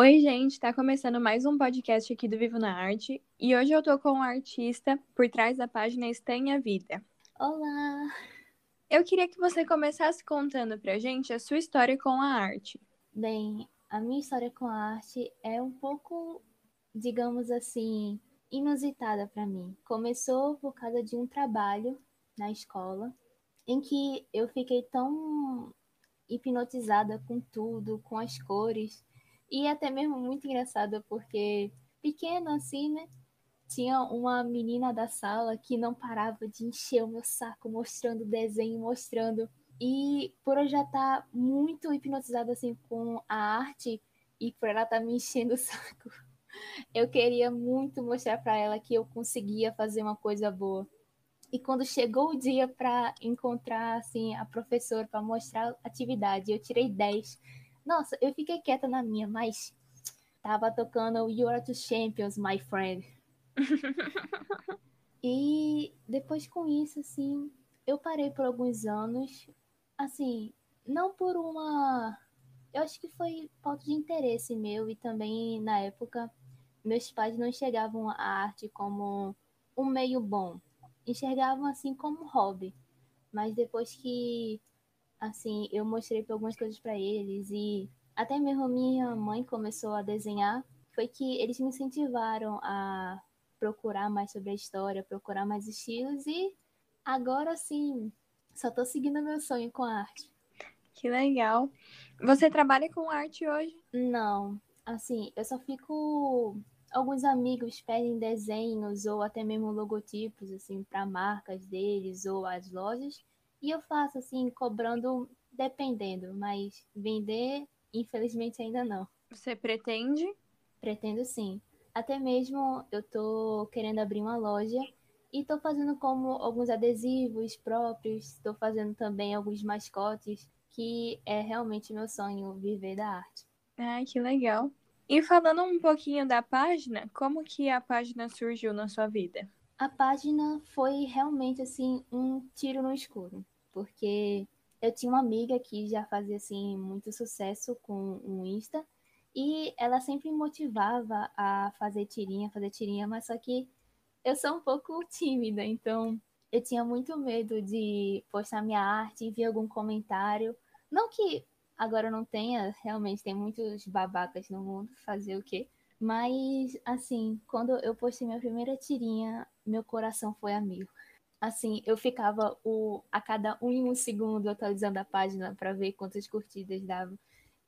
Oi, gente, tá começando mais um podcast aqui do Vivo na Arte e hoje eu tô com um artista por trás da página Estanha Vida. Olá! Eu queria que você começasse contando pra gente a sua história com a arte. Bem, a minha história com a arte é um pouco, digamos assim, inusitada para mim. Começou por causa de um trabalho na escola em que eu fiquei tão hipnotizada com tudo, com as cores, e até mesmo muito engraçada porque pequena assim, né? Tinha uma menina da sala que não parava de encher o meu saco mostrando desenho, mostrando. E por eu já estar tá muito hipnotizada assim com a arte e por ela estar tá me enchendo o saco, eu queria muito mostrar para ela que eu conseguia fazer uma coisa boa. E quando chegou o dia para encontrar assim a professora para mostrar a atividade, eu tirei 10. Nossa, eu fiquei quieta na minha, mas tava tocando You Are the Champions, my friend. e depois com isso, assim, eu parei por alguns anos, assim, não por uma. Eu acho que foi falta de interesse meu e também na época meus pais não enxergavam a arte como um meio bom enxergavam assim como hobby. Mas depois que assim, eu mostrei algumas coisas para eles e até mesmo minha mãe começou a desenhar, foi que eles me incentivaram a procurar mais sobre a história, procurar mais estilos e agora sim, só tô seguindo meu sonho com a arte. Que legal. Você trabalha com arte hoje? Não, assim, eu só fico alguns amigos pedem desenhos ou até mesmo logotipos assim para marcas deles ou as lojas e eu faço assim cobrando dependendo, mas vender infelizmente ainda não. Você pretende? Pretendo sim. Até mesmo eu tô querendo abrir uma loja e tô fazendo como alguns adesivos próprios, estou fazendo também alguns mascotes, que é realmente meu sonho viver da arte. Ai, que legal. E falando um pouquinho da página, como que a página surgiu na sua vida? A página foi realmente assim um tiro no escuro, porque eu tinha uma amiga que já fazia assim muito sucesso com o Insta e ela sempre me motivava a fazer tirinha, fazer tirinha, mas só que eu sou um pouco tímida, então eu tinha muito medo de postar minha arte e ver algum comentário. Não que Agora não tenha, realmente tem muitos babacas no mundo, fazer o quê? Mas, assim, quando eu postei minha primeira tirinha, meu coração foi a mil. Assim, eu ficava o, a cada um em um segundo atualizando a página para ver quantas curtidas dava.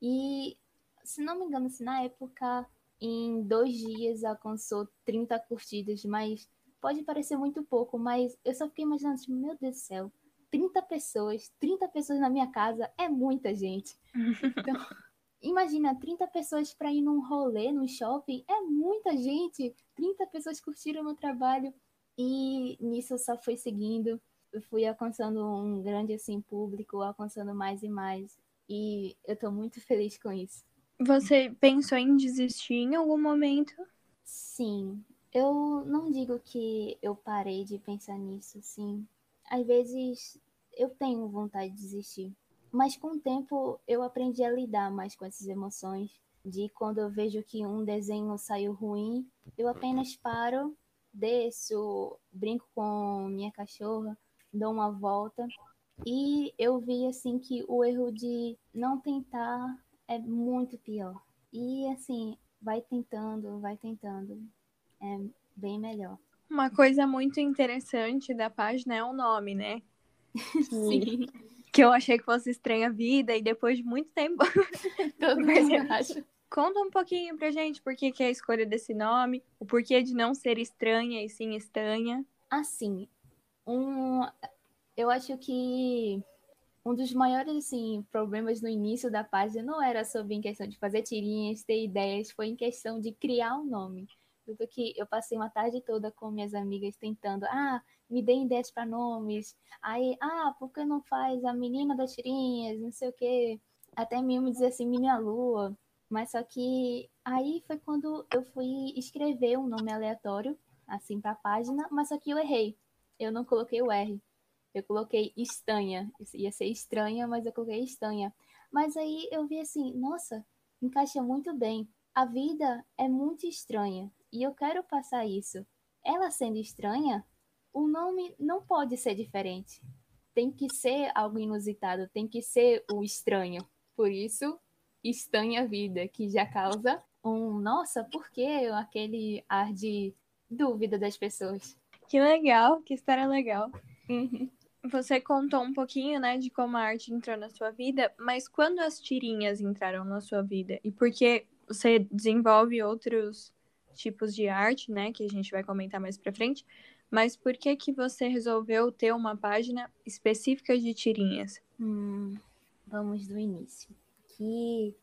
E, se não me engano, assim, na época, em dois dias alcançou 30 curtidas, mas pode parecer muito pouco, mas eu só fiquei imaginando, tipo, meu Deus do céu, 30 pessoas, 30 pessoas na minha casa é muita gente. Então, imagina, 30 pessoas para ir num rolê, num shopping, é muita gente. 30 pessoas curtiram meu trabalho e nisso só foi seguindo. Eu fui alcançando um grande assim público, alcançando mais e mais. E eu tô muito feliz com isso. Você pensou em desistir em algum momento? Sim. Eu não digo que eu parei de pensar nisso, sim às vezes eu tenho vontade de desistir. Mas com o tempo eu aprendi a lidar mais com essas emoções. De quando eu vejo que um desenho saiu ruim, eu apenas paro, desço, brinco com minha cachorra, dou uma volta. E eu vi assim que o erro de não tentar é muito pior. E assim, vai tentando, vai tentando. É bem melhor. Uma coisa muito interessante da página é o nome, né? Sim. Que eu achei que fosse Estranha Vida e depois de muito tempo. Todo mundo acha. Conta um pouquinho pra gente por que, que é a escolha desse nome, o porquê de não ser estranha e sim estanha. Assim, um, eu acho que um dos maiores assim, problemas no início da página não era sobre em questão de fazer tirinhas, ter ideias, foi em questão de criar um nome. Que eu passei uma tarde toda com minhas amigas tentando, ah, me dê ideias para nomes. Aí, ah, por que não faz a menina das tirinhas, não sei o quê. Até mesmo dizer assim, minha lua. Mas só que aí foi quando eu fui escrever um nome aleatório, assim, para a página, mas só que eu errei. Eu não coloquei o R. Eu coloquei estanha. Ia ser estranha, mas eu coloquei estanha. Mas aí eu vi assim, nossa, encaixa muito bem a vida é muito estranha e eu quero passar isso. Ela sendo estranha, o nome não pode ser diferente. Tem que ser algo inusitado, tem que ser o estranho. Por isso, estranha vida, que já causa um nossa, por que aquele ar de dúvida das pessoas. Que legal, que história legal. Uhum. Você contou um pouquinho, né, de como a arte entrou na sua vida, mas quando as tirinhas entraram na sua vida? E por que você desenvolve outros tipos de arte, né, que a gente vai comentar mais para frente, mas por que que você resolveu ter uma página específica de tirinhas? Hum, vamos do início. Que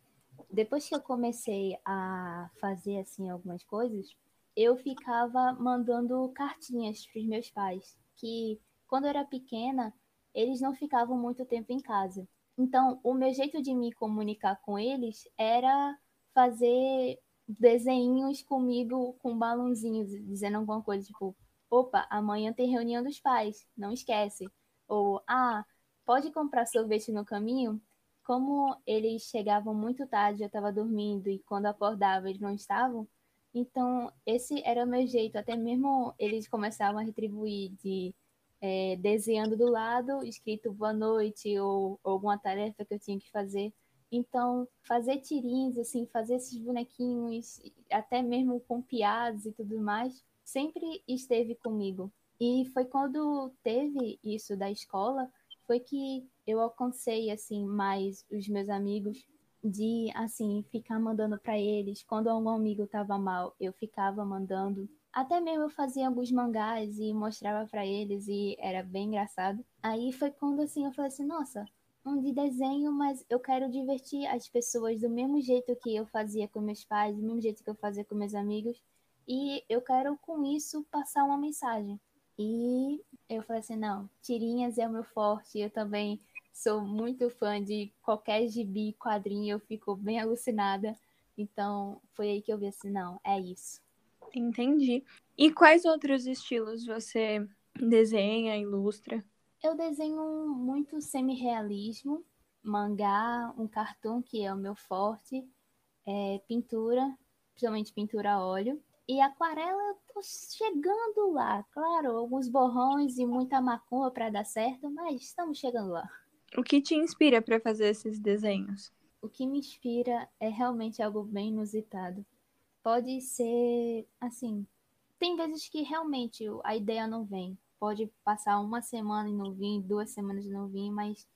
depois que eu comecei a fazer assim algumas coisas, eu ficava mandando cartinhas para os meus pais, que quando eu era pequena, eles não ficavam muito tempo em casa. Então, o meu jeito de me comunicar com eles era fazer desenhos comigo com balãozinhos, dizendo alguma coisa, tipo, opa, amanhã tem reunião dos pais, não esquece. Ou, ah, pode comprar sorvete no caminho? Como eles chegavam muito tarde, eu estava dormindo e quando acordava eles não estavam, então, esse era o meu jeito. Até mesmo eles começavam a retribuir de é, desenhando do lado, escrito boa noite ou, ou alguma tarefa que eu tinha que fazer. Então, fazer tirinhos, assim, fazer esses bonequinhos, até mesmo com piadas e tudo mais, sempre esteve comigo. E foi quando teve isso da escola, foi que eu alcancei, assim, mais os meus amigos de assim ficar mandando para eles. Quando algum amigo tava mal eu ficava mandando. Até mesmo eu fazia alguns mangás e mostrava para eles e era bem engraçado. Aí foi quando assim eu falei assim nossa um de desenho mas eu quero divertir as pessoas do mesmo jeito que eu fazia com meus pais do mesmo jeito que eu fazia com meus amigos e eu quero com isso passar uma mensagem e eu falei assim não tirinhas é o meu forte eu também sou muito fã de qualquer gibi, quadrinho, eu fico bem alucinada. Então, foi aí que eu vi assim, não, é isso. Entendi. E quais outros estilos você desenha, ilustra? Eu desenho muito semi-realismo, mangá, um cartoon que é o meu forte, é, pintura, principalmente pintura a óleo. E aquarela eu tô chegando lá, claro, alguns borrões e muita macumba para dar certo, mas estamos chegando lá. O que te inspira para fazer esses desenhos? O que me inspira é realmente algo bem inusitado. Pode ser assim. Tem vezes que realmente a ideia não vem. Pode passar uma semana e não vir, duas semanas e não vir, mas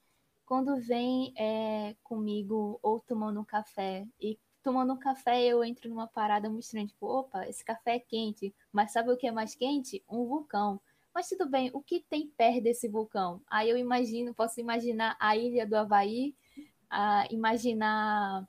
quando vem é comigo ou tomando um café e tomando um café eu entro numa parada muito estranha, tipo, opa, esse café é quente, mas sabe o que é mais quente? Um vulcão. Mas tudo bem, o que tem perto desse vulcão? Aí eu imagino, posso imaginar a ilha do Havaí, a imaginar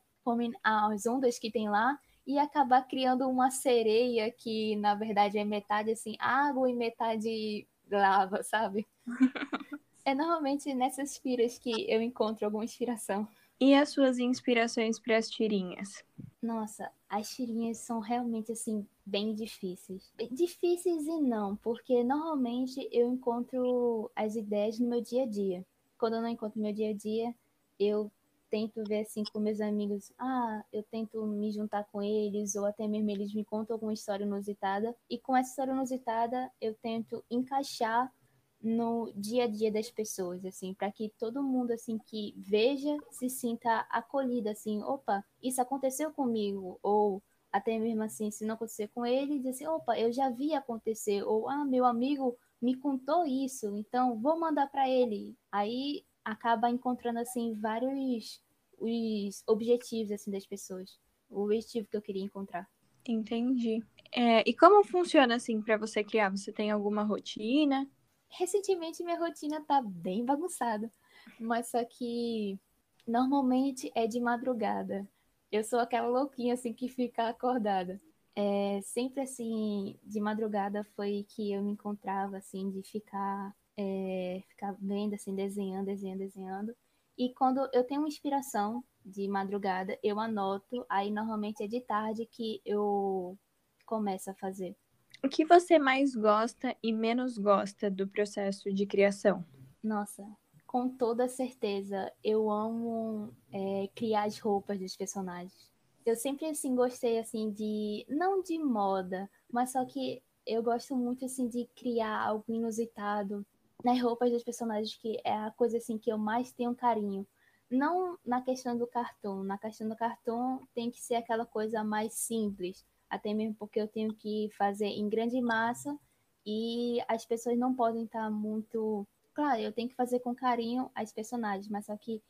as ondas que tem lá e acabar criando uma sereia que na verdade é metade assim água e metade lava, sabe? é normalmente nessas piras que eu encontro alguma inspiração. E as suas inspirações para as tirinhas? Nossa, as tirinhas são realmente assim bem difíceis. Difíceis e não, porque normalmente eu encontro as ideias no meu dia a dia. Quando eu não encontro no meu dia a dia, eu tento ver assim com meus amigos, ah, eu tento me juntar com eles, ou até mesmo eles me contam alguma história inusitada, e com essa história inusitada eu tento encaixar no dia a dia das pessoas, assim, para que todo mundo assim que veja se sinta acolhido, assim, opa, isso aconteceu comigo, ou até mesmo assim, se não acontecer com ele, dizer assim, opa, eu já vi acontecer, ou ah, meu amigo me contou isso, então vou mandar para ele. Aí acaba encontrando assim vários os objetivos assim das pessoas, o objetivo que eu queria encontrar. Entendi. É, e como funciona assim para você criar? Você tem alguma rotina? Recentemente minha rotina tá bem bagunçada, mas só que normalmente é de madrugada. Eu sou aquela louquinha assim que fica acordada. É, sempre assim, de madrugada foi que eu me encontrava assim de ficar é, ficar vendo assim, desenhando, desenhando, desenhando. E quando eu tenho uma inspiração de madrugada, eu anoto, aí normalmente é de tarde que eu começo a fazer. O que você mais gosta e menos gosta do processo de criação? Nossa, com toda certeza, eu amo é, criar as roupas dos personagens. eu sempre assim gostei assim de não de moda, mas só que eu gosto muito assim de criar algo inusitado nas roupas dos personagens, que é a coisa assim que eu mais tenho carinho. Não na questão do cartão, na questão do cartão tem que ser aquela coisa mais simples, até mesmo porque eu tenho que fazer em grande massa e as pessoas não podem estar muito, claro, eu tenho que fazer com carinho as personagens, mas só que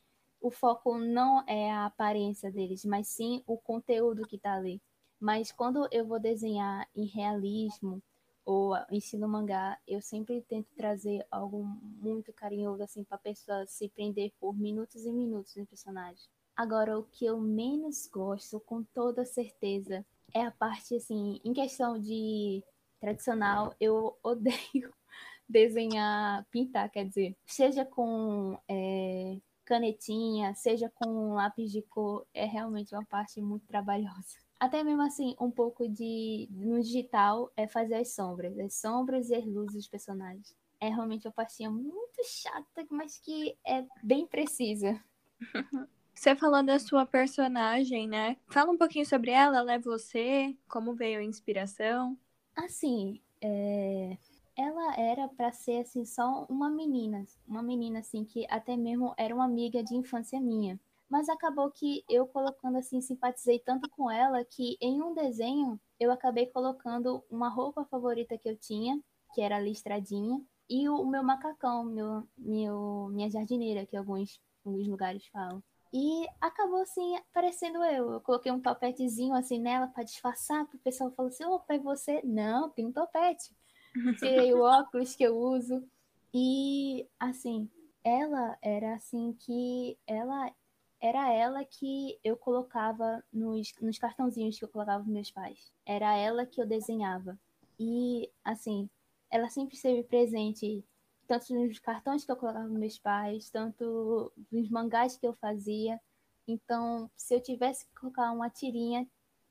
o foco não é a aparência deles, mas sim o conteúdo que está ali. Mas quando eu vou desenhar em realismo ou em estilo mangá, eu sempre tento trazer algo muito carinhoso assim para a pessoa se prender por minutos e minutos no personagem. Agora, o que eu menos gosto, com toda certeza, é a parte assim, em questão de tradicional, eu odeio desenhar, pintar, quer dizer, seja com é, canetinha, seja com lápis de cor, é realmente uma parte muito trabalhosa. Até mesmo assim, um pouco de no digital é fazer as sombras, as sombras e as luzes dos personagens. É realmente uma parte muito chata, mas que é bem precisa. Você falou da sua personagem, né? Fala um pouquinho sobre ela, ela é você, como veio a inspiração? Assim, é ela era para ser assim só uma menina, uma menina assim que até mesmo era uma amiga de infância minha. Mas acabou que eu colocando assim, simpatizei tanto com ela que em um desenho eu acabei colocando uma roupa favorita que eu tinha, que era a listradinha, e o, meu macacão, meu, meu, minha jardineira, que alguns, alguns lugares falam. E acabou assim, parecendo eu. Eu coloquei um topetezinho assim nela para disfarçar, o pessoal falou assim: opa, é você? Não, tem um topete tirei o óculos que eu uso. E, assim, ela era assim que ela era ela que eu colocava nos, nos cartãozinhos que eu colocava para meus pais. Era ela que eu desenhava. E, assim, ela sempre esteve presente tanto nos cartões que eu colocava para meus pais, tanto nos mangás que eu fazia. Então, se eu tivesse que colocar uma tirinha,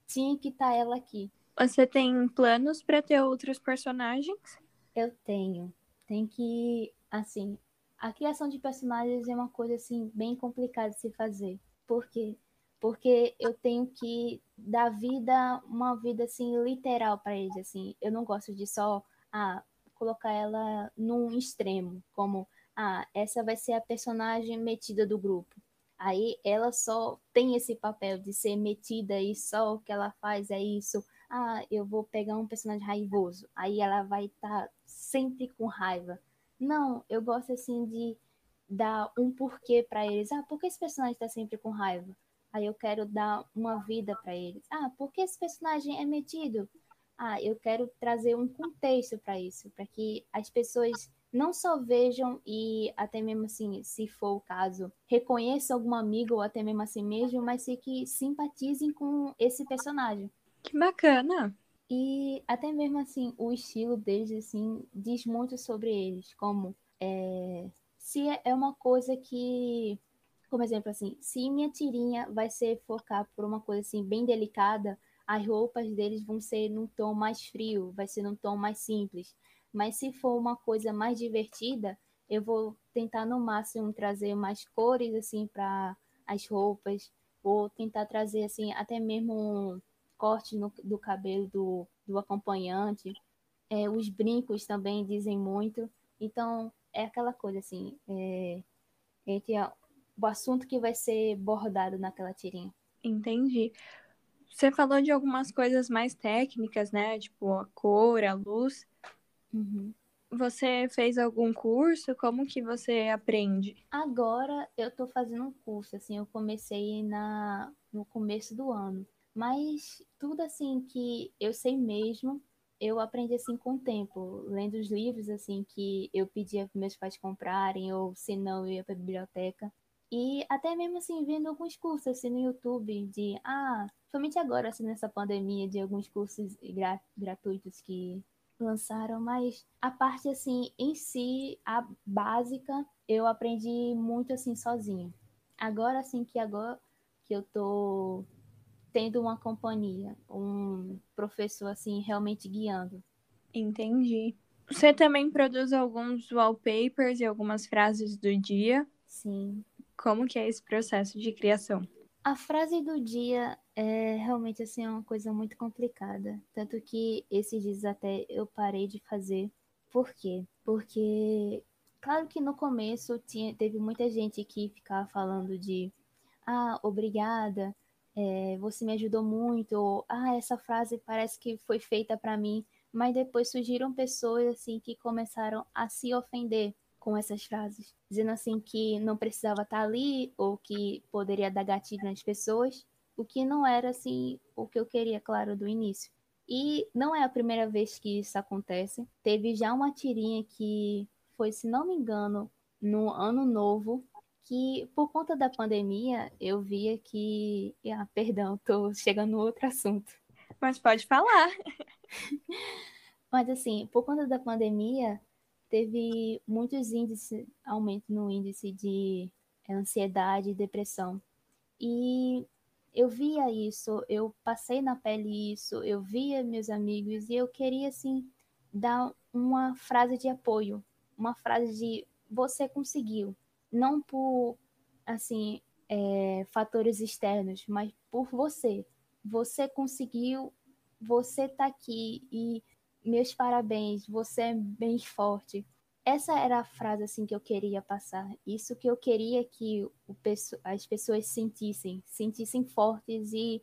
tinha que estar tá ela aqui. Você tem planos para ter outros personagens? Eu tenho. Tem que, assim, a criação de personagens é uma coisa assim bem complicada de se fazer. Por quê? Porque eu tenho que dar vida, uma vida assim literal para eles, assim. Eu não gosto de só ah, colocar ela num extremo, como ah, essa vai ser a personagem metida do grupo. Aí ela só tem esse papel de ser metida e só o que ela faz é isso ah, eu vou pegar um personagem raivoso, aí ela vai estar tá sempre com raiva. Não, eu gosto assim de dar um porquê para eles. Ah, por que esse personagem está sempre com raiva? Aí eu quero dar uma vida para eles. Ah, por que esse personagem é metido? Ah, eu quero trazer um contexto para isso, para que as pessoas não só vejam e até mesmo assim, se for o caso, reconheçam algum amigo ou até mesmo assim mesmo, mas que simpatizem com esse personagem. Que bacana! E até mesmo assim, o estilo deles assim diz muito sobre eles, como é, se é uma coisa que, como exemplo assim, se minha tirinha vai ser focar por uma coisa assim bem delicada, as roupas deles vão ser num tom mais frio, vai ser num tom mais simples. Mas se for uma coisa mais divertida, eu vou tentar no máximo trazer mais cores assim para as roupas, ou tentar trazer assim até mesmo corte no, do cabelo do, do acompanhante. É, os brincos também dizem muito. Então, é aquela coisa assim, é, entre a, o assunto que vai ser bordado naquela tirinha. Entendi. Você falou de algumas coisas mais técnicas, né? Tipo a cor, a luz. Uhum. Você fez algum curso? Como que você aprende? Agora eu tô fazendo um curso, assim, eu comecei na, no começo do ano. Mas tudo assim que eu sei mesmo, eu aprendi assim com o tempo, lendo os livros assim que eu pedia para meus pais comprarem ou se não eu ia para a biblioteca. E até mesmo assim vendo alguns cursos assim no YouTube de ah, somente agora assim nessa pandemia de alguns cursos gra gratuitos que lançaram, mas a parte assim em si, a básica, eu aprendi muito assim sozinho. Agora assim que agora que eu tô tendo uma companhia, um professor assim realmente guiando. Entendi. Você também produz alguns wallpapers e algumas frases do dia? Sim. Como que é esse processo de criação? A frase do dia é realmente assim uma coisa muito complicada. Tanto que esses dias até eu parei de fazer. Por quê? Porque claro que no começo tinha, teve muita gente que ficava falando de ah, obrigada, é, você me ajudou muito, ou ah, essa frase parece que foi feita para mim, mas depois surgiram pessoas assim que começaram a se ofender com essas frases, dizendo assim que não precisava estar ali ou que poderia dar gatilho nas pessoas, o que não era assim o que eu queria, claro, do início. E não é a primeira vez que isso acontece. Teve já uma tirinha que foi, se não me engano, no ano novo, que por conta da pandemia eu via que. Ah, perdão, tô chegando no outro assunto. Mas pode falar. Mas assim, por conta da pandemia, teve muitos índices, aumento no índice de ansiedade e depressão. E eu via isso, eu passei na pele isso, eu via meus amigos e eu queria assim dar uma frase de apoio, uma frase de você conseguiu, não por assim é, fatores externos, mas por você. Você conseguiu, você tá aqui e meus parabéns, você é bem forte. Essa era a frase assim que eu queria passar. Isso que eu queria que o, as pessoas sentissem, sentissem fortes e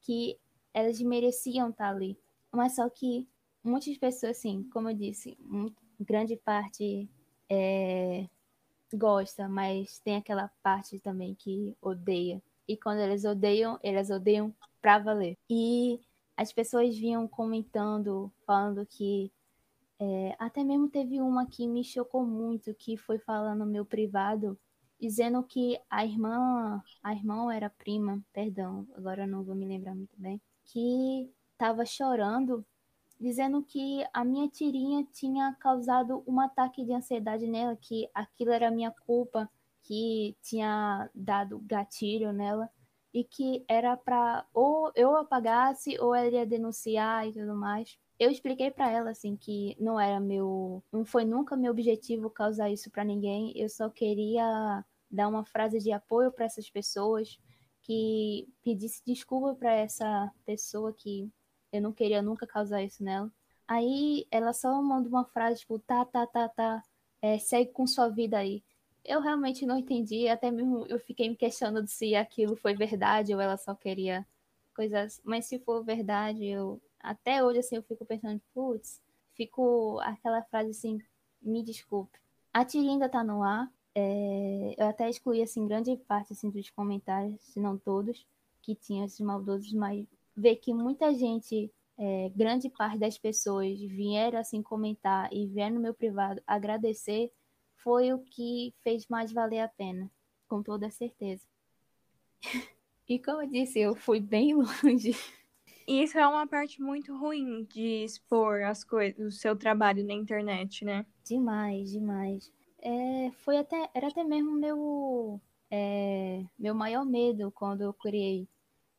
que elas mereciam estar ali. Mas só que muitas pessoas, assim, como eu disse, grande parte é, gosta, mas tem aquela parte também que odeia. E quando eles odeiam, elas odeiam pra valer. E as pessoas vinham comentando, falando que. É, até mesmo teve uma que me chocou muito, que foi falando no meu privado, dizendo que a irmã, a irmã era prima, perdão, agora não vou me lembrar muito bem, que estava chorando dizendo que a minha tirinha tinha causado um ataque de ansiedade nela, que aquilo era minha culpa, que tinha dado gatilho nela e que era para ou eu apagasse ou ela ia denunciar e tudo mais. Eu expliquei para ela assim que não era meu, não foi nunca meu objetivo causar isso para ninguém. Eu só queria dar uma frase de apoio para essas pessoas, que pedisse desculpa para essa pessoa que eu não queria nunca causar isso nela. Aí ela só manda uma frase tipo, tá, tá, tá, tá, é, segue com sua vida aí. Eu realmente não entendi, até mesmo eu fiquei me questionando se aquilo foi verdade ou ela só queria coisas. Mas se for verdade, eu até hoje assim eu fico pensando, putz, fico aquela frase assim, me desculpe. A tirinha ainda tá no ar. É, eu até excluí assim grande parte assim dos comentários, se não todos, que tinham esses maldosos, mas ver que muita gente, é, grande parte das pessoas vieram assim comentar e vieram no meu privado agradecer, foi o que fez mais valer a pena, com toda certeza. e como eu disse, eu fui bem longe. Isso é uma parte muito ruim de expor as coisas, o seu trabalho na internet, né? Demais, demais. É, foi até, era até mesmo meu, é, meu maior medo quando eu criei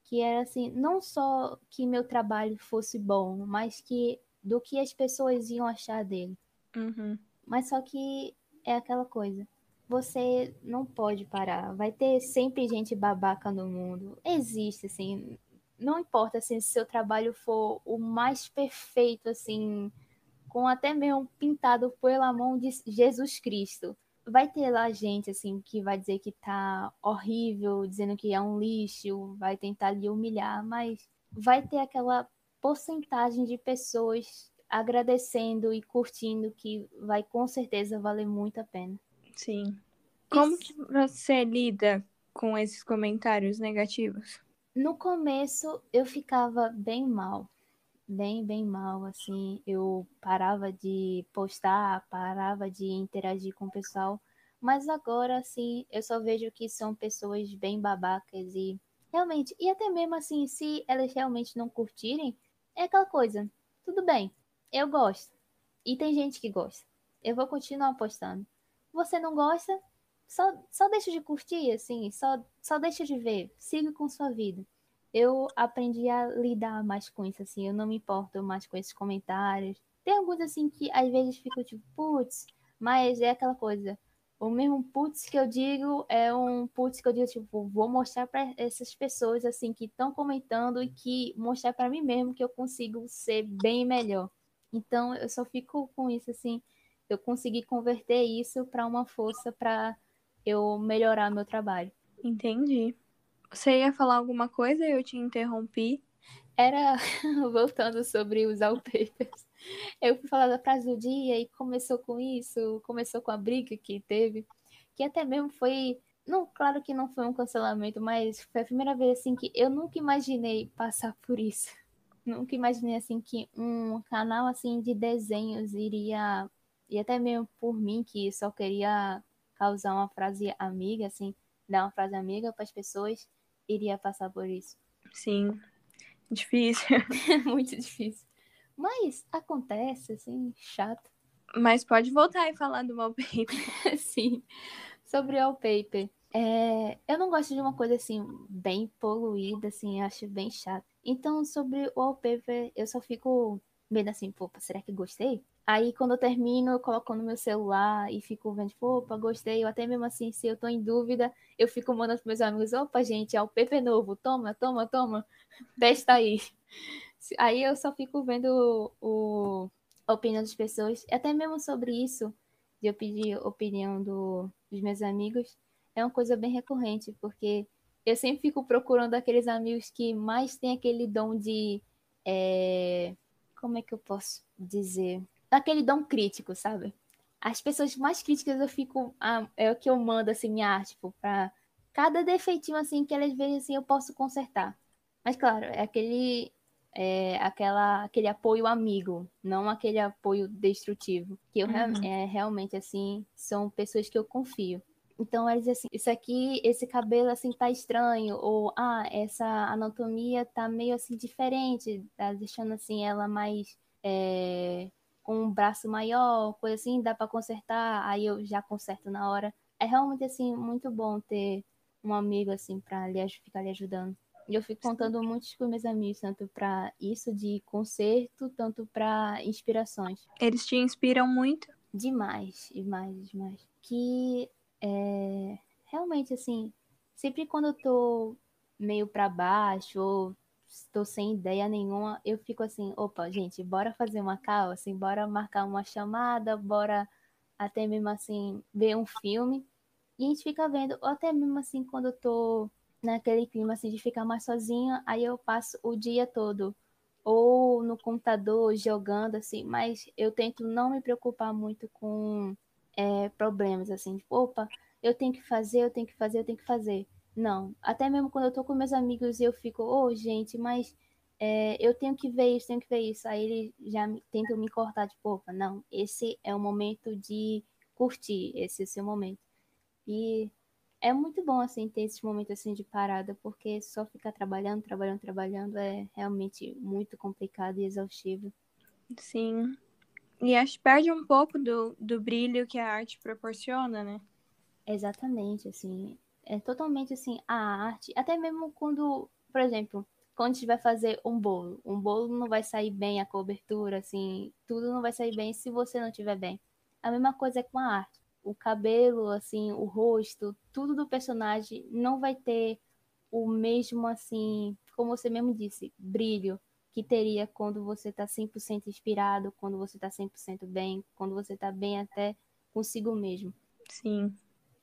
que era assim, não só que meu trabalho fosse bom, mas que do que as pessoas iam achar dele. Uhum. Mas só que é aquela coisa. Você não pode parar. Vai ter sempre gente babaca no mundo. Existe, assim. Não importa assim, se seu trabalho for o mais perfeito, assim, com até mesmo pintado pela mão de Jesus Cristo vai ter lá gente assim que vai dizer que tá horrível, dizendo que é um lixo, vai tentar lhe humilhar, mas vai ter aquela porcentagem de pessoas agradecendo e curtindo que vai com certeza valer muito a pena. Sim. Como Isso... que você lida com esses comentários negativos? No começo eu ficava bem mal, bem, bem mal, assim, eu parava de postar, parava de interagir com o pessoal, mas agora, assim, eu só vejo que são pessoas bem babacas e realmente, e até mesmo assim, se elas realmente não curtirem, é aquela coisa, tudo bem, eu gosto, e tem gente que gosta, eu vou continuar postando. Você não gosta? Só, só deixa de curtir, assim, só, só deixa de ver, siga com sua vida eu aprendi a lidar mais com isso, assim, eu não me importo mais com esses comentários. Tem alguns, assim, que às vezes fico tipo, putz, mas é aquela coisa, O mesmo putz que eu digo é um putz que eu digo, tipo, vou mostrar para essas pessoas, assim, que estão comentando e que mostrar para mim mesmo que eu consigo ser bem melhor. Então, eu só fico com isso, assim, eu consegui converter isso para uma força para eu melhorar meu trabalho. Entendi. Você ia falar alguma coisa e eu te interrompi? Era voltando sobre os wallpapers. Eu fui falar da frase do dia e começou com isso, começou com a briga que teve, que até mesmo foi, não, claro que não foi um cancelamento, mas foi a primeira vez assim que eu nunca imaginei passar por isso. Nunca imaginei assim que um canal assim de desenhos iria e até mesmo por mim que só queria causar uma frase amiga assim, dar uma frase amiga para as pessoas, iria passar por isso. Sim. Difícil. Muito difícil. Mas acontece, assim, chato. Mas pode voltar e falar do wallpaper. Sim. Sobre o wallpaper. É, eu não gosto de uma coisa assim, bem poluída, assim, acho bem chato. Então, sobre o wallpaper, eu só fico vendo assim, pô, será que gostei? Aí, quando eu termino, eu coloco no meu celular e fico vendo, tipo, opa, gostei. Ou até mesmo assim, se eu tô em dúvida, eu fico mandando pros meus amigos, opa, gente, é o PP novo, toma, toma, toma, testa aí. Aí eu só fico vendo o, a opinião das pessoas. Até mesmo sobre isso, de eu pedir opinião do, dos meus amigos, é uma coisa bem recorrente, porque eu sempre fico procurando aqueles amigos que mais têm aquele dom de. É, como é que eu posso dizer? Daquele dom crítico, sabe? As pessoas mais críticas eu fico. Ah, é o que eu mando, assim, minha arte, tipo, pra cada defeitinho, assim, que elas veem, assim, eu posso consertar. Mas, claro, é aquele. É, aquela, aquele apoio amigo, não aquele apoio destrutivo. Que eu uhum. é, realmente, assim, são pessoas que eu confio. Então, elas dizem assim, isso aqui, esse cabelo, assim, tá estranho. Ou, ah, essa anatomia tá meio, assim, diferente. Tá deixando, assim, ela mais... É, braço maior, coisa assim, dá para consertar, aí eu já conserto na hora. É realmente assim muito bom ter um amigo assim para ficar lhe ajudando. E eu fico contando muitos com meus amigos, tanto para isso de conserto, tanto para inspirações. Eles te inspiram muito? Demais, demais, demais. Que é, realmente assim, sempre quando eu tô meio para baixo ou estou sem ideia nenhuma, eu fico assim, opa, gente, bora fazer uma call, assim, bora marcar uma chamada, bora até mesmo assim ver um filme. E a gente fica vendo, ou até mesmo assim, quando eu tô naquele clima assim de ficar mais sozinha, aí eu passo o dia todo ou no computador jogando assim, mas eu tento não me preocupar muito com é, problemas assim, tipo, opa, eu tenho que fazer, eu tenho que fazer, eu tenho que fazer. Não. Até mesmo quando eu tô com meus amigos e eu fico, ô, oh, gente, mas é, eu tenho que ver isso, tenho que ver isso. Aí eles já tentam me cortar, tipo, opa, não, esse é o momento de curtir, esse é o seu momento. E é muito bom, assim, ter esse momento, assim, de parada, porque só ficar trabalhando, trabalhando, trabalhando é realmente muito complicado e exaustivo. Sim. E acho que perde um pouco do, do brilho que a arte proporciona, né? Exatamente, assim é totalmente assim a arte, até mesmo quando, por exemplo, quando a gente vai fazer um bolo, um bolo não vai sair bem a cobertura, assim, tudo não vai sair bem se você não estiver bem. A mesma coisa é com a arte. O cabelo, assim, o rosto, tudo do personagem não vai ter o mesmo, assim, como você mesmo disse, brilho que teria quando você tá 100% inspirado, quando você tá 100% bem, quando você tá bem até consigo mesmo. Sim.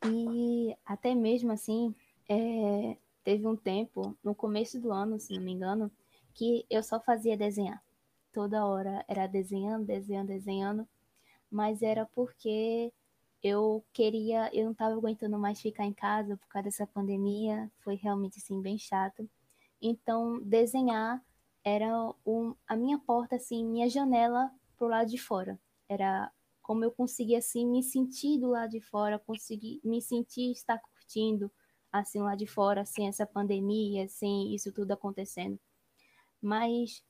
E até mesmo assim, é, teve um tempo, no começo do ano, se não me engano, que eu só fazia desenhar. Toda hora era desenhando, desenhando, desenhando, mas era porque eu queria, eu não estava aguentando mais ficar em casa por causa dessa pandemia, foi realmente assim bem chato. Então, desenhar era um, a minha porta assim, minha janela pro lado de fora. Era como eu consegui assim me sentir do lado de fora, conseguir me sentir estar curtindo assim lá de fora, sem essa pandemia, sem isso tudo acontecendo. Mas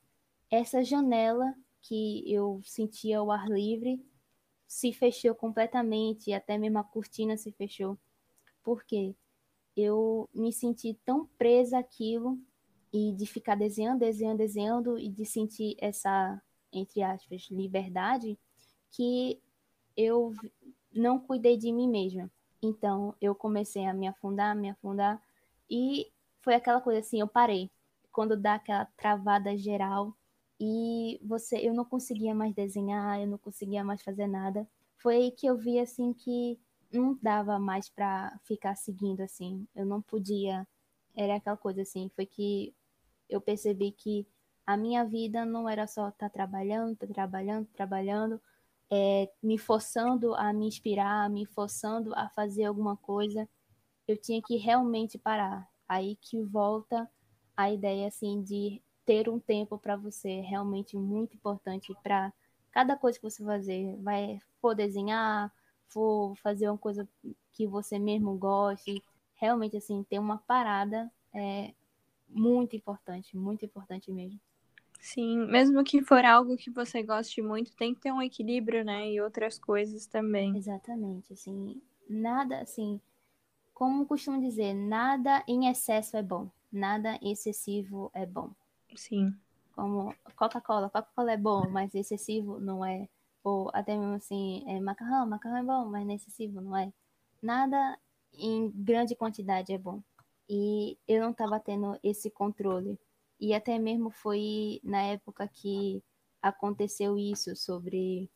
essa janela que eu sentia o ar livre se fechou completamente, até mesmo a cortina se fechou. Por quê? Eu me senti tão presa àquilo e de ficar desenhando, desenhando, desenhando e de sentir essa, entre aspas, liberdade, que eu não cuidei de mim mesma. Então, eu comecei a me afundar, me afundar, e foi aquela coisa assim, eu parei. Quando dá aquela travada geral e você, eu não conseguia mais desenhar, eu não conseguia mais fazer nada. Foi aí que eu vi assim que não dava mais para ficar seguindo assim. Eu não podia. Era aquela coisa assim, foi que eu percebi que a minha vida não era só estar tá trabalhando, tá trabalhando, trabalhando, é, me forçando a me inspirar, me forçando a fazer alguma coisa. Eu tinha que realmente parar. Aí que volta a ideia assim de ter um tempo para você realmente muito importante para cada coisa que você fazer. Vai for desenhar, for fazer uma coisa que você mesmo goste, realmente assim ter uma parada é muito importante, muito importante mesmo. Sim, mesmo que for algo que você goste muito, tem que ter um equilíbrio, né? E outras coisas também. Exatamente, assim, nada assim, como costumo dizer, nada em excesso é bom, nada excessivo é bom. Sim. Como Coca-Cola, Coca-Cola é bom, mas excessivo não é. Ou até mesmo assim, é macarrão, macarrão é bom, mas é excessivo não é. Nada em grande quantidade é bom. E eu não estava tendo esse controle. E até mesmo foi na época que aconteceu isso sobre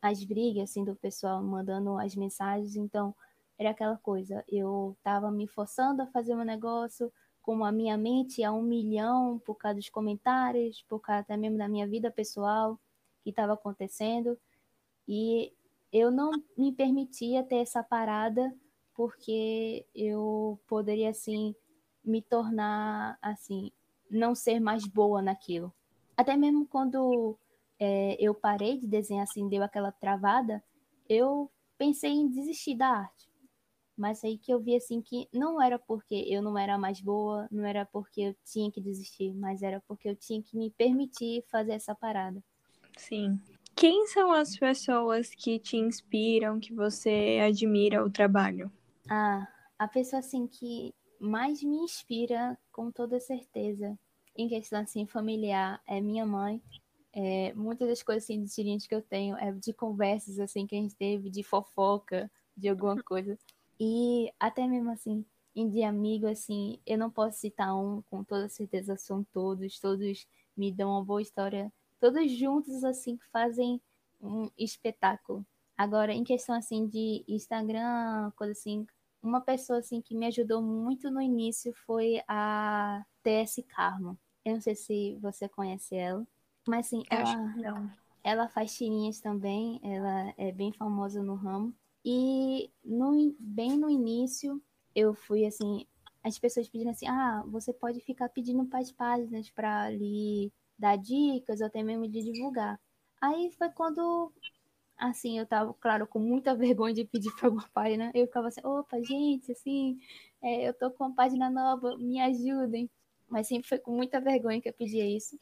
as brigas assim do pessoal mandando as mensagens, então era aquela coisa, eu estava me forçando a fazer um negócio com a minha mente a um milhão por causa dos comentários, por causa até mesmo da minha vida pessoal que estava acontecendo, e eu não me permitia ter essa parada porque eu poderia assim me tornar assim não ser mais boa naquilo. Até mesmo quando é, eu parei de desenhar assim, deu aquela travada, eu pensei em desistir da arte. Mas aí que eu vi assim que não era porque eu não era mais boa, não era porque eu tinha que desistir, mas era porque eu tinha que me permitir fazer essa parada. Sim. Quem são as pessoas que te inspiram, que você admira o trabalho? Ah, a pessoa assim que mais me inspira, com toda certeza, em questão assim familiar, é minha mãe. É, muitas das coisas assim de tirinhas que eu tenho é de conversas assim que a gente teve, de fofoca, de alguma coisa. E até mesmo assim, em de amigo, assim, eu não posso citar um, com toda certeza são todos, todos me dão uma boa história, todos juntos, assim, que fazem um espetáculo. Agora, em questão, assim, de Instagram, coisa assim, uma pessoa assim que me ajudou muito no início foi a TS Carmo. Eu não sei se você conhece ela, mas assim, ela, ela faz tirinhas também, ela é bem famosa no ramo. E no, bem no início, eu fui assim, as pessoas pedindo assim: ah, você pode ficar pedindo para as páginas para lhe dar dicas ou até mesmo de divulgar. Aí foi quando assim, eu tava, claro, com muita vergonha de pedir para alguma página. Eu ficava assim, opa, gente, assim, é, eu tô com uma página nova, me ajudem. Mas sempre foi com muita vergonha que eu pedia isso.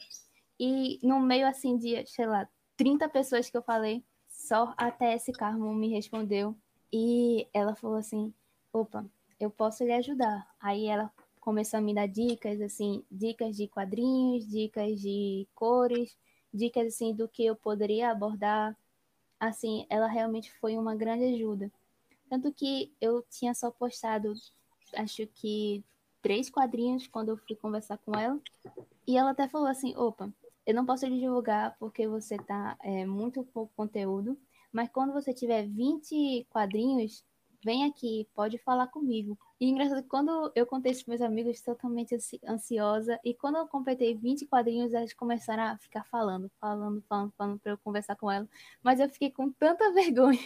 E no meio, assim, de, sei lá, 30 pessoas que eu falei, só até esse Carmo me respondeu. E ela falou assim, opa, eu posso lhe ajudar. Aí ela começou a me dar dicas, assim, dicas de quadrinhos, dicas de cores, dicas, assim, do que eu poderia abordar assim, ela realmente foi uma grande ajuda. Tanto que eu tinha só postado, acho que três quadrinhos quando eu fui conversar com ela. E ela até falou assim: opa, eu não posso divulgar porque você tá é, muito pouco conteúdo, mas quando você tiver 20 quadrinhos, vem aqui, pode falar comigo. E engraçado, quando eu contei isso para meus amigos, totalmente ansiosa, e quando eu completei 20 quadrinhos, elas começaram a ficar falando, falando, falando, falando para eu conversar com ela. Mas eu fiquei com tanta vergonha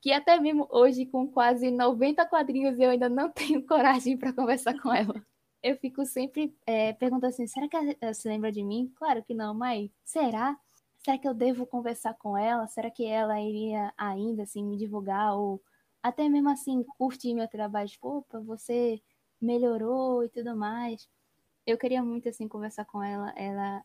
que até mesmo hoje, com quase 90 quadrinhos, eu ainda não tenho coragem para conversar com ela. Eu fico sempre é, perguntando assim: será que ela se lembra de mim? Claro que não, mas será? Será que eu devo conversar com ela? Será que ela iria ainda assim me divulgar ou até mesmo assim curtir meu trabalho? Tipo, opa, você melhorou e tudo mais. Eu queria muito assim conversar com ela. Ela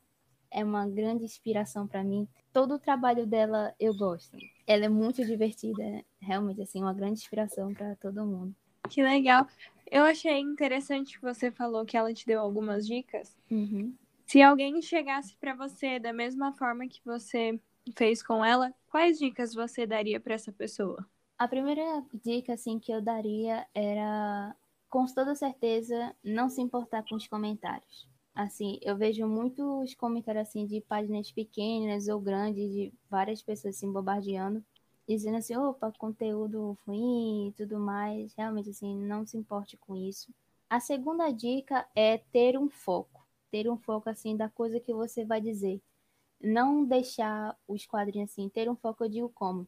é uma grande inspiração para mim. Todo o trabalho dela eu gosto. Ela é muito divertida, realmente assim, uma grande inspiração para todo mundo. Que legal. Eu achei interessante que você falou que ela te deu algumas dicas. Uhum. Se alguém chegasse para você da mesma forma que você fez com ela, quais dicas você daria para essa pessoa? A primeira dica assim que eu daria era com toda certeza não se importar com os comentários. Assim, eu vejo muitos comentários assim de páginas pequenas ou grandes de várias pessoas assim bombardeando, dizendo assim, opa, conteúdo ruim e tudo mais. Realmente assim, não se importe com isso. A segunda dica é ter um foco, ter um foco assim da coisa que você vai dizer. Não deixar os quadrinhos assim, ter um foco eu digo como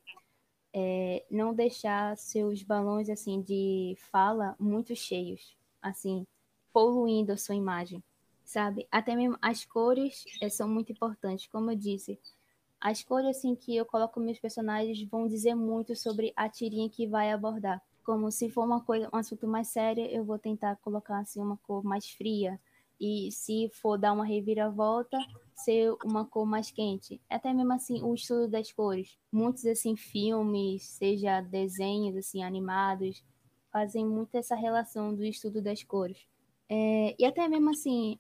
é, não deixar seus balões assim de fala muito cheios, assim, poluindo a sua imagem, sabe? Até mesmo as cores é, são muito importantes, como eu disse. As cores assim que eu coloco meus personagens vão dizer muito sobre a tirinha que vai abordar. Como se for uma coisa, um assunto mais sério, eu vou tentar colocar assim uma cor mais fria, e se for dar uma reviravolta, ser uma cor mais quente. Até mesmo assim, o estudo das cores. Muitos assim filmes, seja desenhos assim animados, fazem muito essa relação do estudo das cores. É, e até mesmo assim,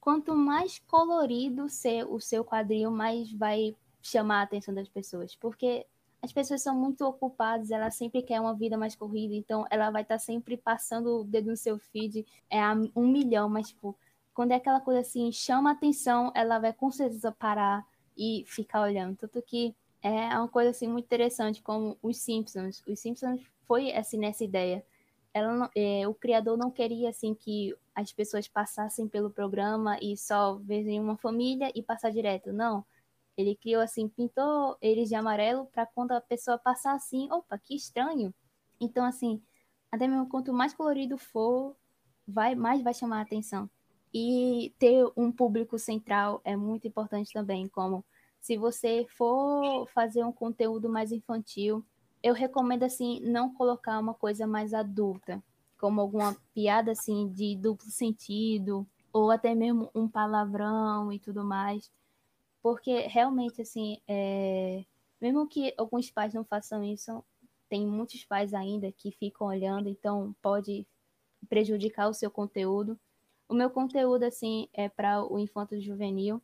quanto mais colorido ser o seu quadril, mais vai chamar a atenção das pessoas, porque as pessoas são muito ocupadas, ela sempre quer uma vida mais corrida, então ela vai estar tá sempre passando o dedo no seu feed, é um milhão, mas tipo, quando é aquela coisa assim, chama atenção, ela vai com certeza parar e ficar olhando. Tanto que é uma coisa assim muito interessante, como os Simpsons. Os Simpsons foi assim nessa ideia. Ela, é, o criador não queria assim que as pessoas passassem pelo programa e só vejam uma família e passar direto. Não ele criou assim, pintou eles de amarelo para quando a pessoa passar assim, opa, que estranho. Então, assim, até mesmo quanto mais colorido for, vai mais vai chamar a atenção. E ter um público central é muito importante também, como se você for fazer um conteúdo mais infantil, eu recomendo assim não colocar uma coisa mais adulta, como alguma piada assim de duplo sentido ou até mesmo um palavrão e tudo mais porque realmente, assim, é... mesmo que alguns pais não façam isso, tem muitos pais ainda que ficam olhando, então pode prejudicar o seu conteúdo. O meu conteúdo, assim, é para o infanto juvenil.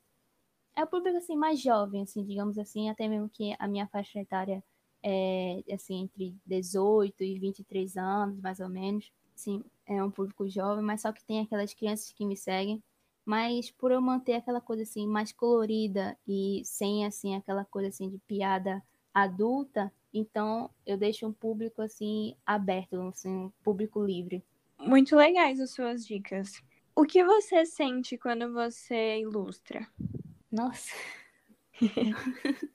É o público, assim, mais jovem, assim, digamos assim, até mesmo que a minha faixa etária é, assim, entre 18 e 23 anos, mais ou menos. Sim, é um público jovem, mas só que tem aquelas crianças que me seguem mas por eu manter aquela coisa assim mais colorida e sem assim aquela coisa assim de piada adulta, então eu deixo um público assim aberto, assim, um público livre. Muito legais as suas dicas. O que você sente quando você ilustra? Nossa.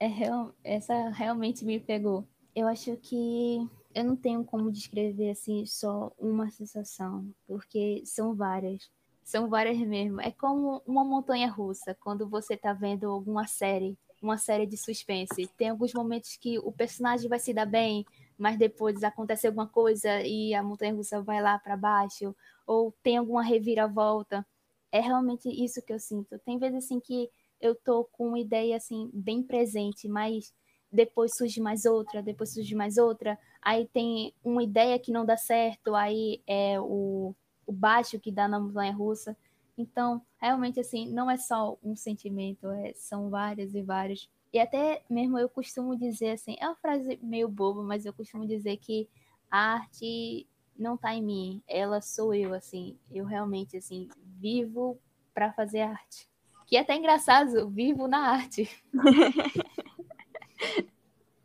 é real... essa realmente me pegou. Eu acho que eu não tenho como descrever assim só uma sensação, porque são várias. São várias mesmo. É como uma montanha russa, quando você tá vendo alguma série, uma série de suspense. Tem alguns momentos que o personagem vai se dar bem, mas depois acontece alguma coisa e a montanha russa vai lá para baixo, ou tem alguma reviravolta. É realmente isso que eu sinto. Tem vezes assim que eu tô com uma ideia assim bem presente, mas depois surge mais outra, depois surge mais outra, aí tem uma ideia que não dá certo, aí é o o baixo que dá na montanha russa. Então, realmente, assim, não é só um sentimento, é, são vários e vários. E até mesmo eu costumo dizer, assim, é uma frase meio boba, mas eu costumo dizer que a arte não tá em mim, ela sou eu, assim. Eu realmente, assim, vivo para fazer arte. Que é até engraçado, vivo na arte.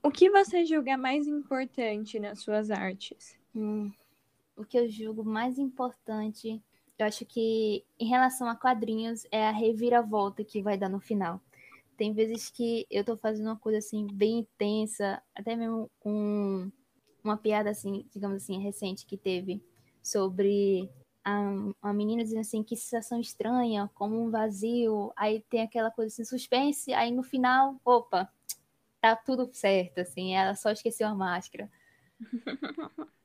o que você julga mais importante nas suas artes? Hum, o que eu julgo mais importante, eu acho que em relação a quadrinhos, é a reviravolta que vai dar no final. Tem vezes que eu tô fazendo uma coisa assim bem intensa, até mesmo com uma piada assim, digamos assim, recente que teve sobre a, a menina dizendo assim que sensação estranha, como um vazio, aí tem aquela coisa assim suspense, aí no final, opa, tá tudo certo assim, ela só esqueceu a máscara.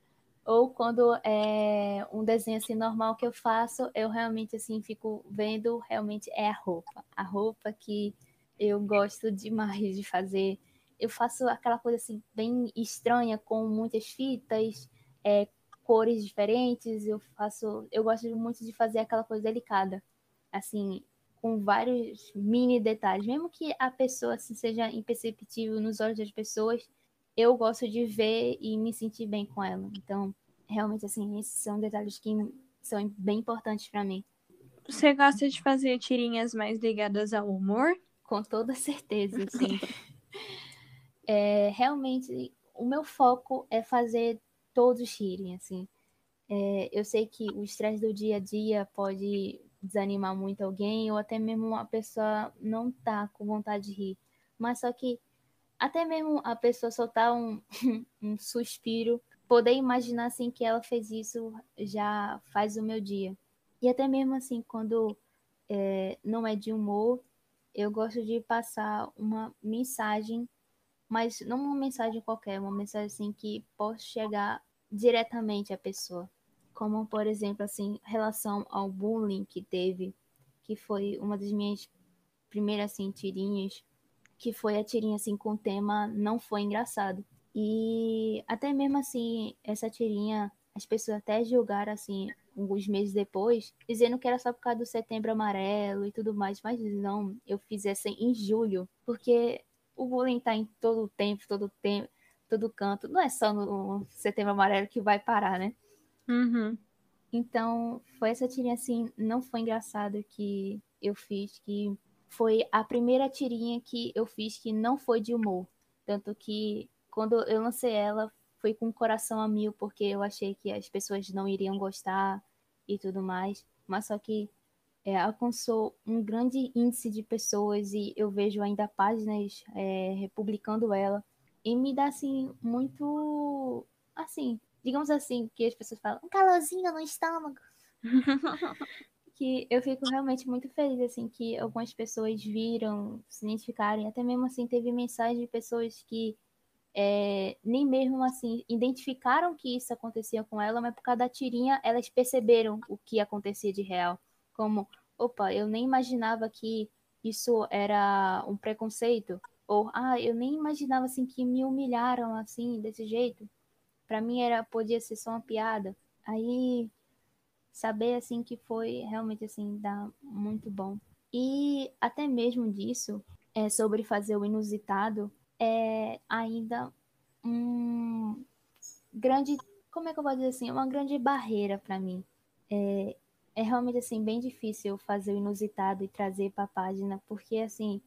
ou quando é um desenho assim normal que eu faço, eu realmente assim fico vendo realmente é a roupa, a roupa que eu gosto demais de fazer. Eu faço aquela coisa assim bem estranha com muitas fitas, é, cores diferentes. Eu faço, eu gosto muito de fazer aquela coisa delicada, assim, com vários mini detalhes, mesmo que a pessoa assim, seja imperceptível nos olhos das pessoas eu gosto de ver e me sentir bem com ela. Então, realmente, assim, esses são detalhes que são bem importantes para mim. Você gosta de fazer tirinhas mais ligadas ao humor? Com toda certeza, sim. é, realmente, o meu foco é fazer todos rirem, assim. É, eu sei que o estresse do dia a dia pode desanimar muito alguém, ou até mesmo uma pessoa não tá com vontade de rir. Mas só que até mesmo a pessoa soltar um, um suspiro, poder imaginar assim que ela fez isso já faz o meu dia. E até mesmo assim, quando é, não é de humor, eu gosto de passar uma mensagem, mas não uma mensagem qualquer, uma mensagem assim que possa chegar diretamente à pessoa. Como, por exemplo, assim, relação ao bullying que teve, que foi uma das minhas primeiras assim, tirinhas, que foi a tirinha assim com o tema Não Foi Engraçado. E até mesmo assim, essa tirinha, as pessoas até julgaram assim, alguns meses depois, dizendo que era só por causa do setembro amarelo e tudo mais, mas não, eu fiz essa em julho, porque o bullying tá em todo o tempo, todo tempo, todo canto, não é só no setembro amarelo que vai parar, né? Uhum. Então, foi essa tirinha assim, não foi engraçado que eu fiz, que foi a primeira tirinha que eu fiz que não foi de humor. Tanto que quando eu lancei ela, foi com o coração a mil, porque eu achei que as pessoas não iriam gostar e tudo mais. Mas só que é, alcançou um grande índice de pessoas e eu vejo ainda páginas é, republicando ela. E me dá, assim, muito. Assim, digamos assim, que as pessoas falam, um calorzinho no estômago. que eu fico realmente muito feliz, assim, que algumas pessoas viram, se identificarem, até mesmo assim, teve mensagem de pessoas que é, nem mesmo assim identificaram que isso acontecia com ela, mas por causa da tirinha elas perceberam o que acontecia de real. Como, opa, eu nem imaginava que isso era um preconceito. Ou, ah, eu nem imaginava assim que me humilharam assim, desse jeito. Para mim era podia ser só uma piada. Aí saber assim que foi realmente assim dá muito bom. E até mesmo disso, é sobre fazer o inusitado, é ainda um grande, como é que eu vou dizer assim, uma grande barreira para mim. É, é realmente assim bem difícil fazer o inusitado e trazer para a página, porque assim,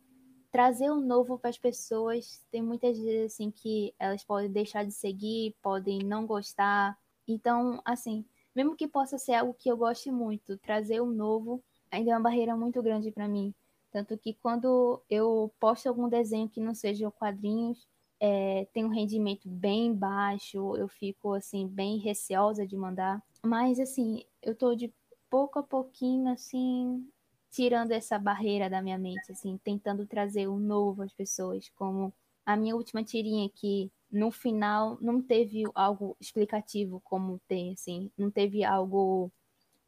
trazer o novo para as pessoas, tem muitas vezes assim que elas podem deixar de seguir, podem não gostar. Então, assim, mesmo que possa ser algo que eu goste muito, trazer o novo ainda é uma barreira muito grande para mim. Tanto que quando eu posto algum desenho que não seja quadrinhos, é, tem um rendimento bem baixo, eu fico assim bem receosa de mandar. Mas assim, eu tô de pouco a pouquinho assim tirando essa barreira da minha mente, assim, tentando trazer o novo às pessoas, como a minha última tirinha que no final não teve algo explicativo como tem, assim, não teve algo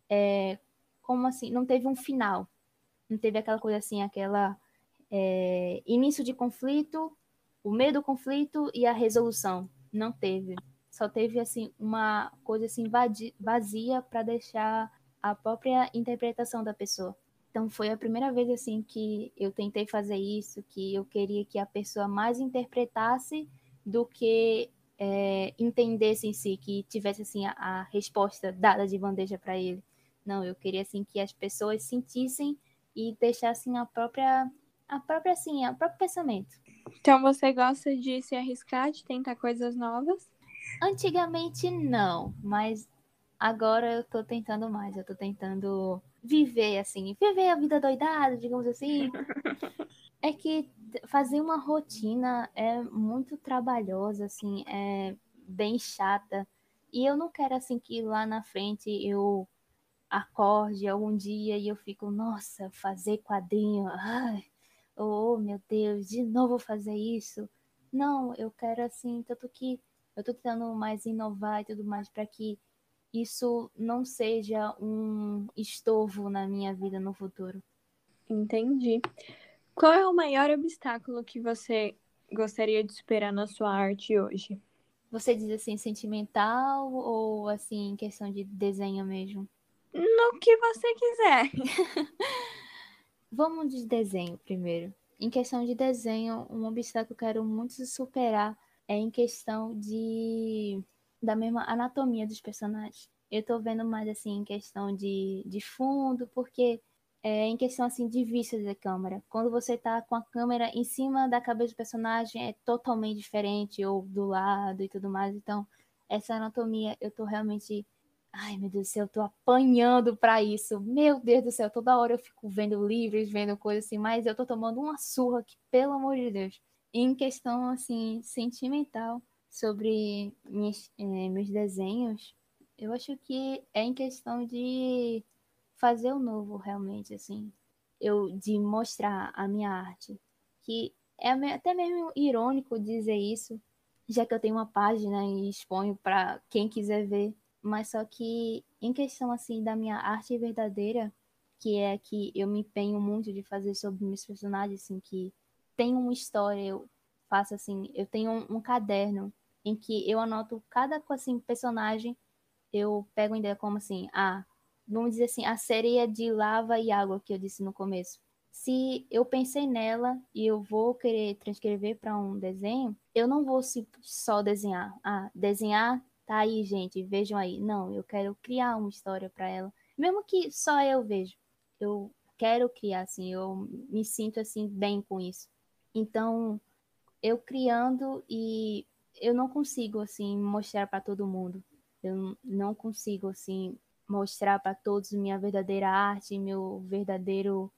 é, como assim, não teve um final, não teve aquela coisa assim, aquela é, início de conflito, o meio do conflito e a resolução, não teve, só teve assim uma coisa assim vazia para deixar a própria interpretação da pessoa. Então foi a primeira vez assim que eu tentei fazer isso, que eu queria que a pessoa mais interpretasse do que é, entendesse em si, que tivesse assim a, a resposta dada de bandeja para ele. Não, eu queria assim que as pessoas sentissem e deixassem a própria a própria assim, o próprio pensamento. Então você gosta de se arriscar, de tentar coisas novas? Antigamente não, mas agora eu tô tentando mais, eu tô tentando viver assim, viver a vida doidada, digamos assim. é que fazer uma rotina é muito trabalhosa, assim, é bem chata. E eu não quero assim que lá na frente eu acorde algum dia e eu fico, nossa, fazer quadrinho, ai, oh meu Deus, de novo fazer isso. Não, eu quero assim, tanto que eu tô tentando mais inovar e tudo mais para que isso não seja um estorvo na minha vida no futuro. Entendi. Qual é o maior obstáculo que você gostaria de superar na sua arte hoje? Você diz assim, sentimental ou assim, questão de desenho mesmo? No que você quiser. Vamos de desenho primeiro. Em questão de desenho, um obstáculo que eu quero muito superar é em questão de da mesma anatomia dos personagens. Eu tô vendo mais assim em questão de, de fundo, porque é em questão assim de vista da câmera. Quando você tá com a câmera em cima da cabeça do personagem é totalmente diferente ou do lado e tudo mais. Então, essa anatomia eu tô realmente Ai, meu Deus do céu, eu tô apanhando para isso. Meu Deus do céu, toda hora eu fico vendo livros, vendo coisas assim, mas eu tô tomando uma surra aqui, pelo amor de Deus. Em questão, assim, sentimental sobre minhas, eh, meus desenhos, eu acho que é em questão de fazer o novo, realmente, assim. Eu, de mostrar a minha arte. Que é até mesmo irônico dizer isso, já que eu tenho uma página e exponho para quem quiser ver mas só que em questão assim da minha arte verdadeira, que é que eu me empenho muito de fazer sobre meus personagens, assim, que tem uma história, eu faço assim, eu tenho um, um caderno em que eu anoto cada assim, personagem, eu pego uma ideia como assim, ah, vamos dizer assim, a sereia de lava e água que eu disse no começo. Se eu pensei nela e eu vou querer transcrever para um desenho, eu não vou só desenhar. Ah, desenhar tá aí, gente, vejam aí. Não, eu quero criar uma história para ela. Mesmo que só eu vejo. Eu quero criar, assim, eu me sinto, assim, bem com isso. Então, eu criando e eu não consigo, assim, mostrar para todo mundo. Eu não consigo, assim, mostrar para todos minha verdadeira arte, meu verdadeiro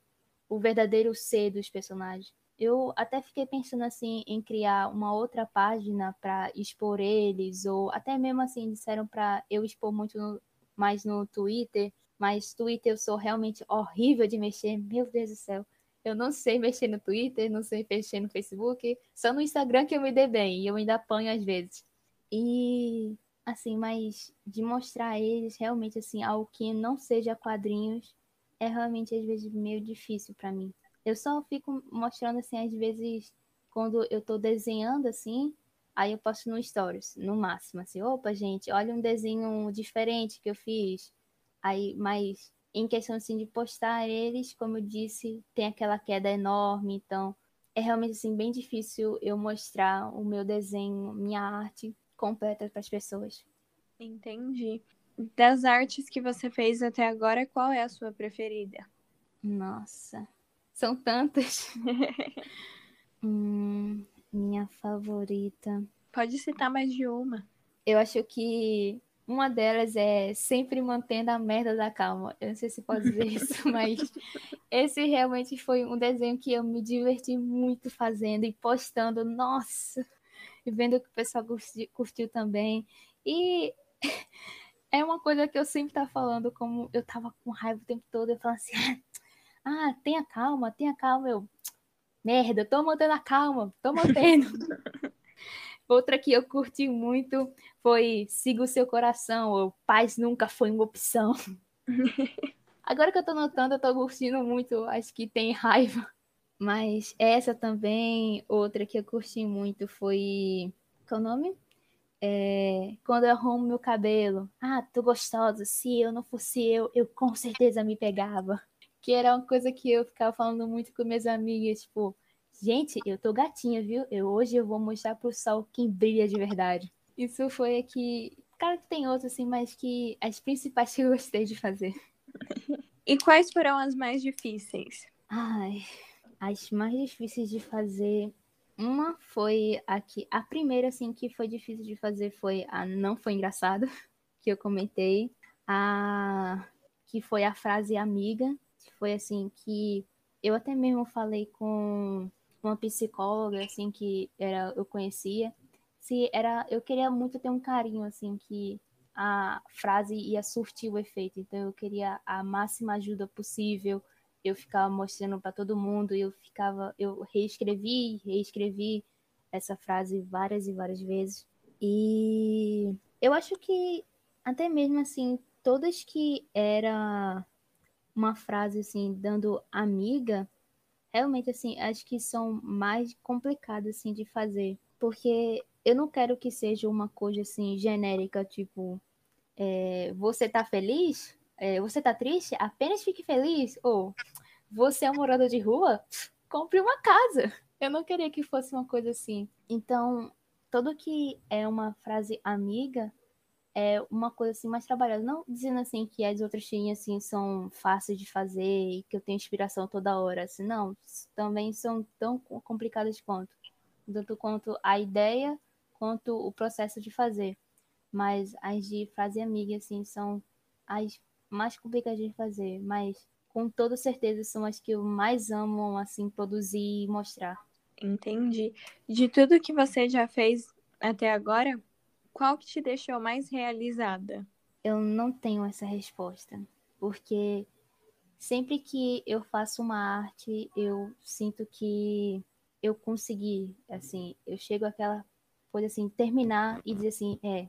o verdadeiro ser dos personagens. Eu até fiquei pensando assim em criar uma outra página para expor eles, ou até mesmo assim disseram para eu expor muito no, mais no Twitter, mas Twitter eu sou realmente horrível de mexer, meu Deus do céu. Eu não sei mexer no Twitter, não sei mexer no Facebook, só no Instagram que eu me dei bem, e eu ainda apanho às vezes. E assim, mas de mostrar eles realmente assim algo que não seja quadrinhos é realmente às vezes meio difícil para mim. Eu só fico mostrando assim, às vezes, quando eu tô desenhando assim, aí eu posto no stories, no máximo, assim, opa, gente, olha um desenho diferente que eu fiz. Aí, mas em questão assim de postar eles, como eu disse, tem aquela queda enorme, então é realmente assim bem difícil eu mostrar o meu desenho, minha arte completa para as pessoas. Entendi. Das artes que você fez até agora, qual é a sua preferida? Nossa, são tantas. hum, minha favorita. Pode citar mais de uma. Eu acho que uma delas é sempre mantendo a merda da calma. Eu não sei se pode dizer isso, mas esse realmente foi um desenho que eu me diverti muito fazendo e postando. Nossa! E vendo que o pessoal curtiu, curtiu também. E é uma coisa que eu sempre tava falando, como eu tava com raiva o tempo todo, eu falava assim, ah, tenha calma, tenha calma. Eu, merda, tô mantendo a calma, tô mantendo. Outra que eu curti muito foi Siga o Seu Coração, ou Paz Nunca Foi uma Opção. Agora que eu tô notando, eu tô curtindo muito, acho que tem raiva. Mas essa também, outra que eu curti muito foi. Qual é o nome? É, quando eu arrumo meu cabelo. Ah, tô gostosa. Se eu não fosse eu, eu com certeza me pegava que era uma coisa que eu ficava falando muito com minhas amigas, tipo, gente, eu tô gatinha, viu? Eu hoje eu vou mostrar pro sol quem brilha de verdade. Isso foi aqui, claro que tem outros assim, mas que as principais que eu gostei de fazer. E quais foram as mais difíceis? Ai, as mais difíceis de fazer, uma foi aqui, a primeira assim que foi difícil de fazer foi a não foi engraçado, que eu comentei, a que foi a frase amiga, foi assim que eu até mesmo falei com uma psicóloga assim que era eu conhecia, se era eu queria muito ter um carinho assim que a frase ia surtir o efeito, então eu queria a máxima ajuda possível. Eu ficava mostrando para todo mundo, eu ficava, eu reescrevi, reescrevi essa frase várias e várias vezes. E eu acho que até mesmo assim, todas que era uma frase assim, dando amiga, realmente assim, acho que são mais complicadas assim de fazer, porque eu não quero que seja uma coisa assim genérica, tipo, é, você tá feliz? É, você tá triste? Apenas fique feliz? Ou você é um morador de rua? Compre uma casa. Eu não queria que fosse uma coisa assim. Então, tudo que é uma frase amiga é uma coisa assim mais trabalhada. Não dizendo assim que as outras tirinhas assim são fáceis de fazer e que eu tenho inspiração toda hora. Assim, não, também são tão complicadas quanto. Tanto quanto a ideia, quanto o processo de fazer. Mas as de frase amiga, assim, são as mais complicadas de fazer. Mas com toda certeza são as que eu mais amo, assim, produzir e mostrar. Entendi. De tudo que você já fez até agora, qual que te deixou mais realizada? Eu não tenho essa resposta, porque sempre que eu faço uma arte, eu sinto que eu consegui, assim, eu chego àquela coisa assim, terminar e dizer assim, é,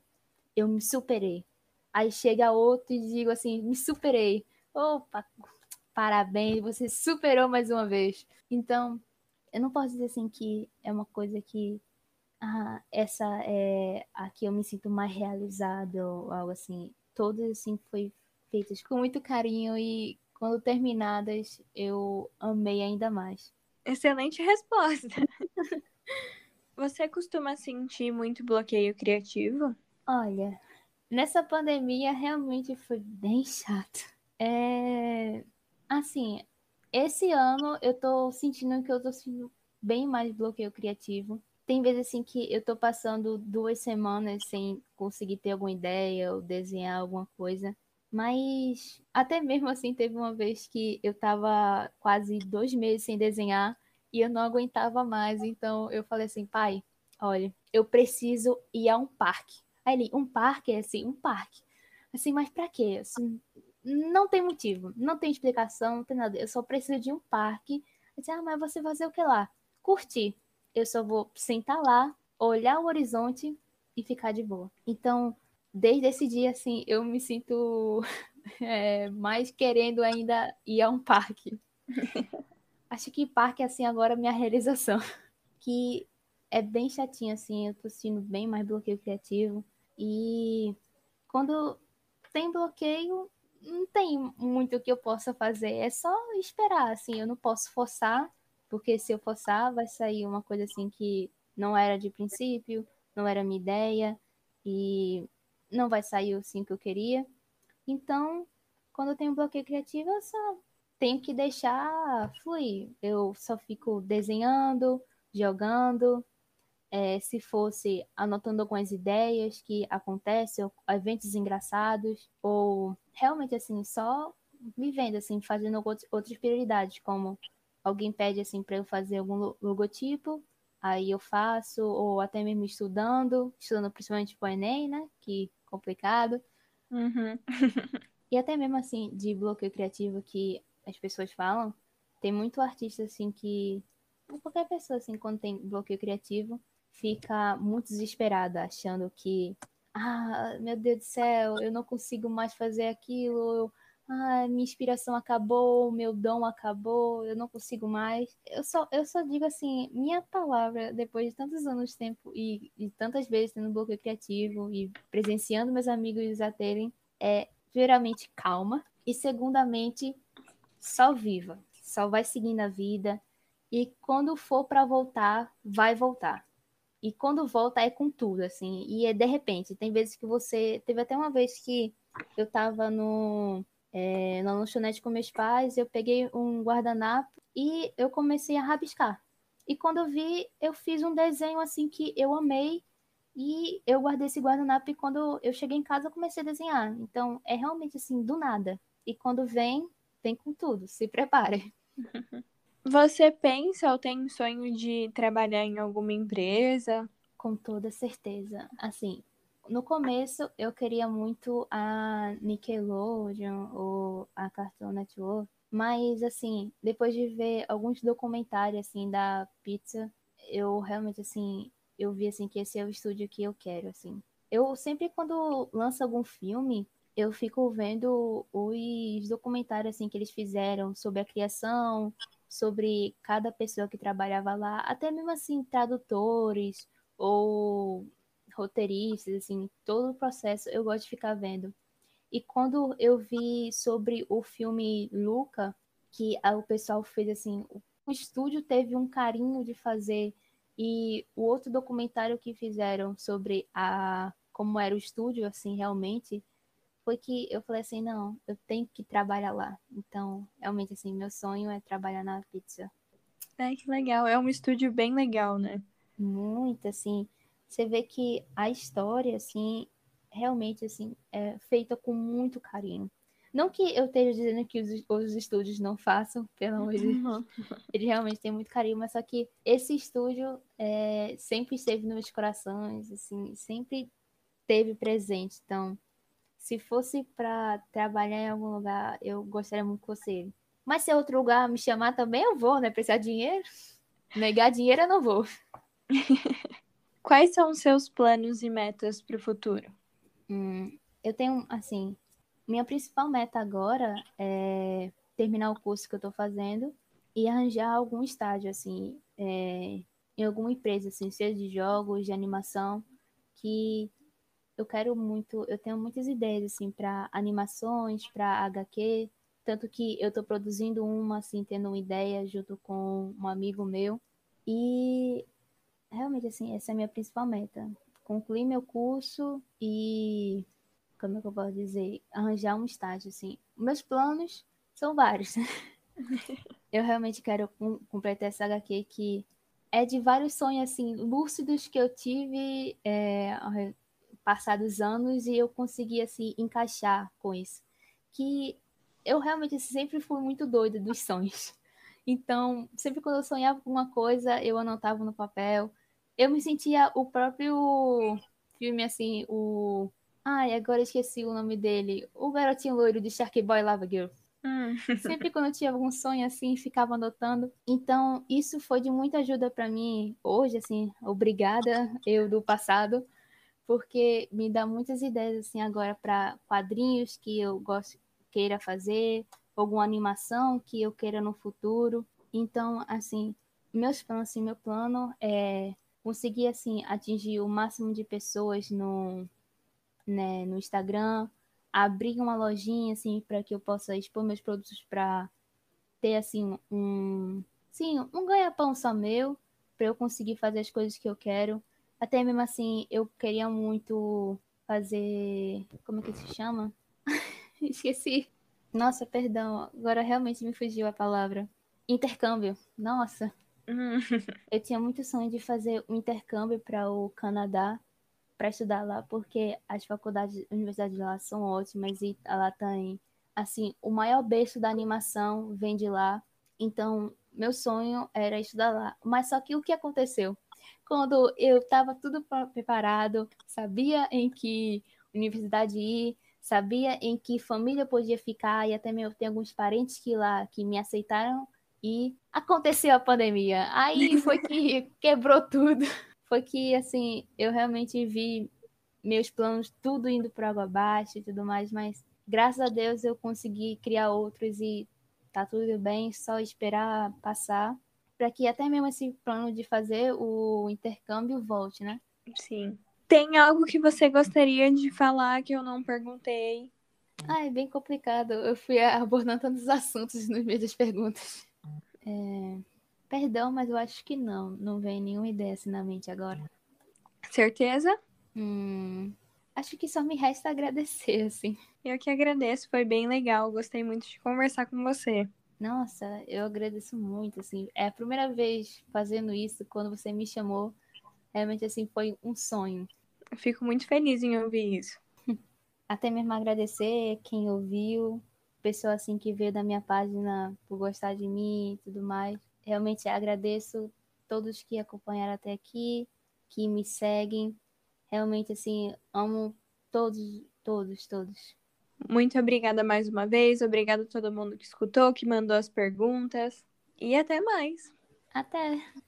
eu me superei. Aí chega outro e digo assim, me superei. Opa, parabéns, você superou mais uma vez. Então, eu não posso dizer assim que é uma coisa que ah, essa é a que eu me sinto mais realizada ou algo assim. Todas assim foi feitas com muito carinho e quando terminadas eu amei ainda mais. Excelente resposta. Você costuma sentir muito bloqueio criativo? Olha, nessa pandemia realmente foi bem chato. É assim, esse ano eu tô sentindo que eu tô sentindo bem mais bloqueio criativo. Tem vezes assim que eu tô passando duas semanas sem conseguir ter alguma ideia ou desenhar alguma coisa. Mas até mesmo assim teve uma vez que eu tava quase dois meses sem desenhar e eu não aguentava mais. Então eu falei assim, pai, olha, eu preciso ir a um parque. Aí ele, um parque é assim, um parque. Assim, mas pra quê? Assim, não tem motivo, não tem explicação, não tem nada. Eu só preciso de um parque. Eu disse, ah, mas você fazer o que lá? Curtir. Eu só vou sentar lá, olhar o horizonte e ficar de boa. Então, desde esse dia, assim, eu me sinto é, mais querendo ainda ir a um parque. Acho que parque, assim, agora é minha realização. Que é bem chatinho, assim, eu tô sentindo bem mais bloqueio criativo. E quando tem bloqueio, não tem muito que eu possa fazer. É só esperar, assim. Eu não posso forçar, porque se eu forçar, vai sair uma coisa assim que não era de princípio, não era minha ideia, e não vai sair assim que eu queria. Então, quando eu tenho bloqueio criativo, eu só tenho que deixar fluir. Eu só fico desenhando, jogando, é, se fosse anotando algumas ideias que acontecem, eventos engraçados, ou realmente assim, só vivendo, assim, fazendo outras prioridades, como alguém pede assim para eu fazer algum logotipo, aí eu faço, ou até mesmo estudando, estudando principalmente para o Enem, né? Que complicado. Uhum. e até mesmo assim, de bloqueio criativo que as pessoas falam, tem muito artista assim que. Qualquer pessoa assim, quando tem bloqueio criativo, fica muito desesperada, achando que, ah, meu Deus do céu, eu não consigo mais fazer aquilo, ah, minha inspiração acabou, meu dom acabou, eu não consigo mais. Eu só, eu só digo assim, minha palavra, depois de tantos anos de tempo e, e tantas vezes tendo bloqueio criativo e presenciando meus amigos a terem, é geralmente calma e segundamente só viva, só vai seguindo a vida e quando for para voltar, vai voltar. E quando volta é com tudo, assim. E é de repente. Tem vezes que você. Teve até uma vez que eu tava no, é, na lanchonete com meus pais, eu peguei um guardanapo e eu comecei a rabiscar. E quando eu vi, eu fiz um desenho assim que eu amei e eu guardei esse guardanapo e quando eu cheguei em casa eu comecei a desenhar. Então é realmente assim, do nada. E quando vem, vem com tudo. Se prepare. Você pensa ou tem sonho de trabalhar em alguma empresa? Com toda certeza. Assim, no começo eu queria muito a Nickelodeon ou a Cartoon Network, mas assim, depois de ver alguns documentários assim da pizza, eu realmente assim, eu vi assim que esse é o estúdio que eu quero assim. Eu sempre quando lança algum filme, eu fico vendo os documentários assim que eles fizeram sobre a criação, sobre cada pessoa que trabalhava lá, até mesmo assim, tradutores ou roteiristas, assim, todo o processo eu gosto de ficar vendo. E quando eu vi sobre o filme Luca, que o pessoal fez assim, o estúdio teve um carinho de fazer E o outro documentário que fizeram sobre a como era o estúdio, assim, realmente, foi que eu falei assim, não, eu tenho que trabalhar lá. Então, realmente, assim, meu sonho é trabalhar na pizza. É, que legal. É um estúdio bem legal, né? Muito, assim. Você vê que a história, assim, realmente, assim, é feita com muito carinho. Não que eu esteja dizendo que os, os estúdios não façam, pelo amor de Deus. Eles realmente têm muito carinho, mas só que esse estúdio é, sempre esteve nos meus corações, assim, sempre teve presente. Então, se fosse para trabalhar em algum lugar, eu gostaria muito que fosse Mas se outro lugar me chamar também, eu vou, né? Precisar de dinheiro. Negar dinheiro, eu não vou. Quais são os seus planos e metas para o futuro? Hum, eu tenho, assim, minha principal meta agora é terminar o curso que eu estou fazendo e arranjar algum estágio, assim, é, em alguma empresa, assim, seja de jogos, de animação, que eu quero muito, eu tenho muitas ideias, assim, para animações, para HQ, tanto que eu estou produzindo uma, assim, tendo uma ideia junto com um amigo meu, e realmente, assim, essa é a minha principal meta, concluir meu curso e como é que eu posso dizer, arranjar um estágio, assim. Meus planos são vários. eu realmente quero completar essa HQ que é de vários sonhos, assim, lúcidos que eu tive é, passados anos e eu consegui, assim, encaixar com isso. Que eu realmente sempre fui muito doida dos sonhos. Então, sempre quando eu sonhava com uma coisa, eu anotava no papel. Eu me sentia o próprio filme, assim, o Ai, agora esqueci o nome dele. O garotinho loiro de Shark Boy Lava Girl. Hum. Sempre quando eu tinha algum sonho assim, ficava anotando. Então, isso foi de muita ajuda para mim hoje, assim, obrigada eu do passado, porque me dá muitas ideias assim agora para quadrinhos que eu gosto queira fazer, alguma animação que eu queira no futuro. Então, assim, meus planos, assim, meu plano é conseguir assim atingir o máximo de pessoas no né, no Instagram, abrir uma lojinha assim para que eu possa expor meus produtos para ter assim um, sim, um ganha-pão só meu, para eu conseguir fazer as coisas que eu quero. Até mesmo assim, eu queria muito fazer, como é que se chama? Esqueci. Nossa, perdão, agora realmente me fugiu a palavra. Intercâmbio. Nossa. Hum. eu tinha muito sonho de fazer um intercâmbio para o Canadá para estudar lá, porque as faculdades, universidades lá são ótimas e lá tem, assim, o maior berço da animação vem de lá. Então, meu sonho era estudar lá. Mas só que o que aconteceu? Quando eu estava tudo preparado, sabia em que universidade ir, sabia em que família podia ficar e até mesmo tem alguns parentes que lá que me aceitaram e aconteceu a pandemia. Aí foi que quebrou tudo foi que, assim, eu realmente vi meus planos tudo indo para água abaixo e tudo mais, mas graças a Deus eu consegui criar outros e tá tudo bem, só esperar passar para que até mesmo esse plano de fazer o intercâmbio volte, né? Sim. Tem algo que você gostaria de falar que eu não perguntei? Ah, é bem complicado. Eu fui abordando tantos assuntos nos meio das perguntas. É... Perdão, mas eu acho que não. Não vem nenhuma ideia assim na mente agora. Certeza? Hum, acho que só me resta agradecer, assim. Eu que agradeço, foi bem legal. Gostei muito de conversar com você. Nossa, eu agradeço muito, assim. É a primeira vez fazendo isso, quando você me chamou. Realmente, assim, foi um sonho. Eu fico muito feliz em ouvir isso. Até mesmo agradecer quem ouviu, pessoa assim que veio da minha página por gostar de mim e tudo mais realmente agradeço todos que acompanharam até aqui, que me seguem. Realmente, assim, amo todos, todos, todos. Muito obrigada mais uma vez. Obrigada a todo mundo que escutou, que mandou as perguntas. E até mais. Até.